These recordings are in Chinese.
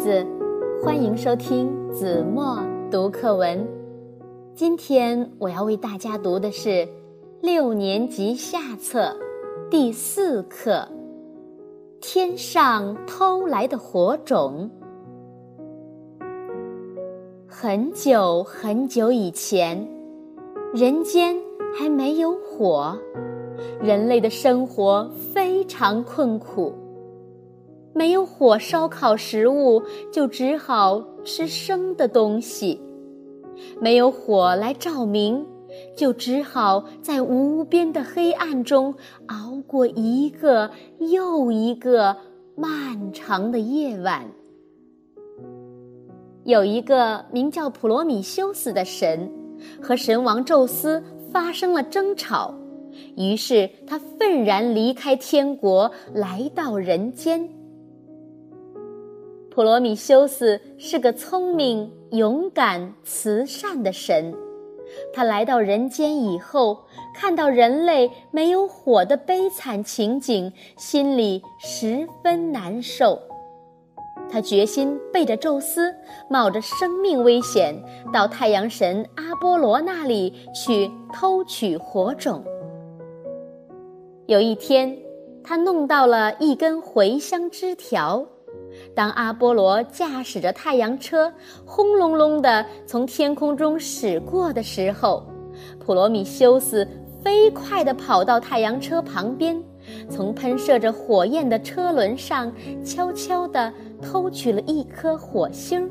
子，欢迎收听子墨读课文。今天我要为大家读的是六年级下册第四课《天上偷来的火种》。很久很久以前，人间还没有火，人类的生活非常困苦。没有火烧烤食物，就只好吃生的东西；没有火来照明，就只好在无边的黑暗中熬过一个又一个漫长的夜晚。有一个名叫普罗米修斯的神，和神王宙斯发生了争吵，于是他愤然离开天国，来到人间。普罗米修斯是个聪明、勇敢、慈善的神。他来到人间以后，看到人类没有火的悲惨情景，心里十分难受。他决心背着宙斯，冒着生命危险，到太阳神阿波罗那里去偷取火种。有一天，他弄到了一根茴香枝条。当阿波罗驾驶着太阳车轰隆隆地从天空中驶过的时候，普罗米修斯飞快地跑到太阳车旁边，从喷射着火焰的车轮上悄悄地偷取了一颗火星。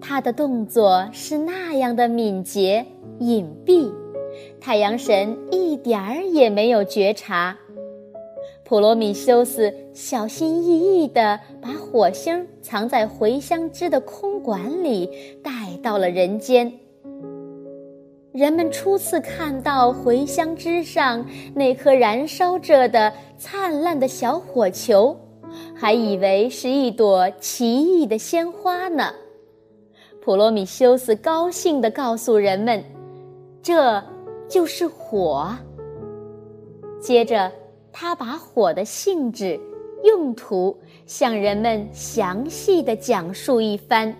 他的动作是那样的敏捷隐蔽，太阳神一点儿也没有觉察。普罗米修斯小心翼翼地把火星藏在茴香枝的空管里，带到了人间。人们初次看到茴香枝上那颗燃烧着的灿烂的小火球，还以为是一朵奇异的鲜花呢。普罗米修斯高兴地告诉人们：“这就是火。”接着。他把火的性质、用途向人们详细的讲述一番，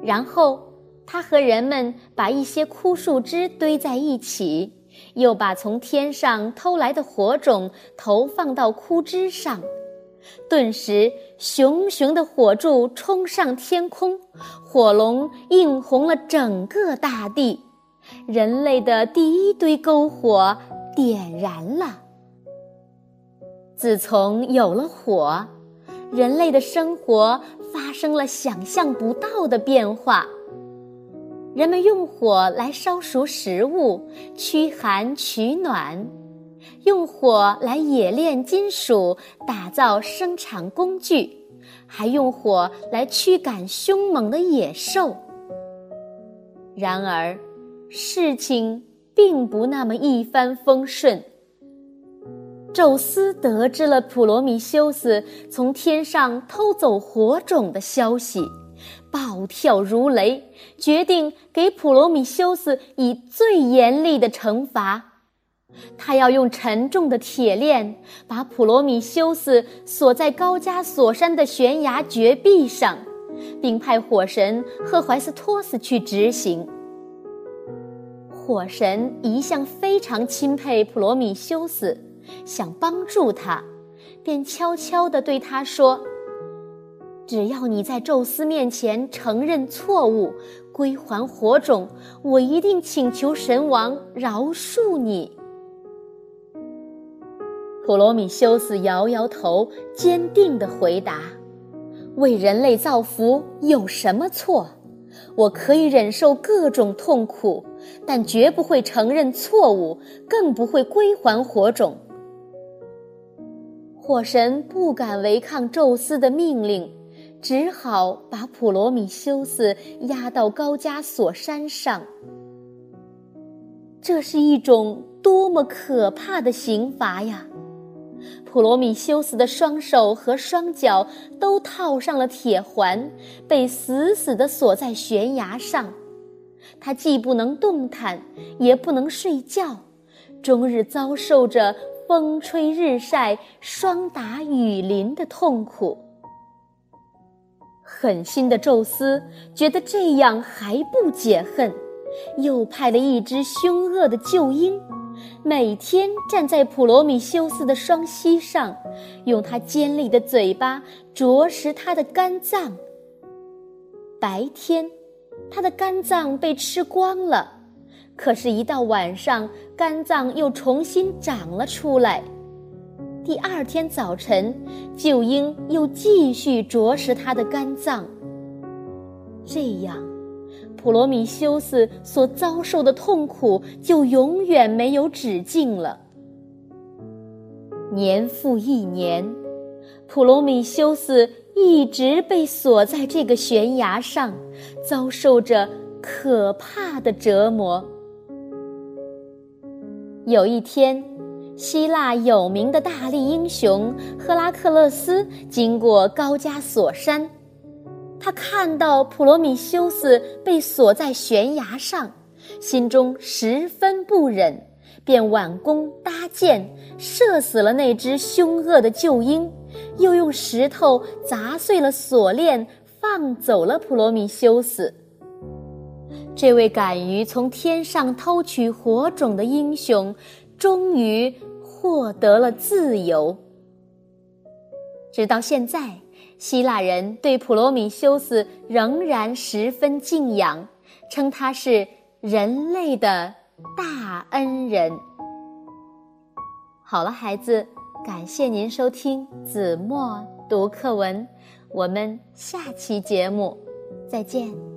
然后他和人们把一些枯树枝堆在一起，又把从天上偷来的火种投放到枯枝上，顿时熊熊的火柱冲上天空，火龙映红了整个大地，人类的第一堆篝火点燃了。自从有了火，人类的生活发生了想象不到的变化。人们用火来烧熟食物，驱寒取暖；用火来冶炼金属，打造生产工具；还用火来驱赶凶猛的野兽。然而，事情并不那么一帆风顺。宙斯得知了普罗米修斯从天上偷走火种的消息，暴跳如雷，决定给普罗米修斯以最严厉的惩罚。他要用沉重的铁链把普罗米修斯锁在高加索山的悬崖绝壁上，并派火神赫淮斯托斯去执行。火神一向非常钦佩普罗米修斯。想帮助他，便悄悄地对他说：“只要你在宙斯面前承认错误，归还火种，我一定请求神王饶恕你。”普罗米修斯摇摇头，坚定地回答：“为人类造福有什么错？我可以忍受各种痛苦，但绝不会承认错误，更不会归还火种。”火神不敢违抗宙斯的命令，只好把普罗米修斯押到高加索山上。这是一种多么可怕的刑罚呀！普罗米修斯的双手和双脚都套上了铁环，被死死地锁在悬崖上。他既不能动弹，也不能睡觉，终日遭受着。风吹日晒、霜打雨淋的痛苦。狠心的宙斯觉得这样还不解恨，又派了一只凶恶的鹫鹰，每天站在普罗米修斯的双膝上，用它尖利的嘴巴啄食他的肝脏。白天，他的肝脏被吃光了，可是，一到晚上，肝脏又重新长了出来。第二天早晨，鹫鹰又继续啄食他的肝脏。这样，普罗米修斯所遭受的痛苦就永远没有止境了。年复一年，普罗米修斯一直被锁在这个悬崖上，遭受着可怕的折磨。有一天。希腊有名的大力英雄赫拉克勒斯经过高加索山，他看到普罗米修斯被锁在悬崖上，心中十分不忍，便挽弓搭箭，射死了那只凶恶的鹫鹰，又用石头砸碎了锁链，放走了普罗米修斯。这位敢于从天上偷取火种的英雄，终于。获得了自由。直到现在，希腊人对普罗米修斯仍然十分敬仰，称他是人类的大恩人。好了，孩子，感谢您收听子墨读课文，我们下期节目再见。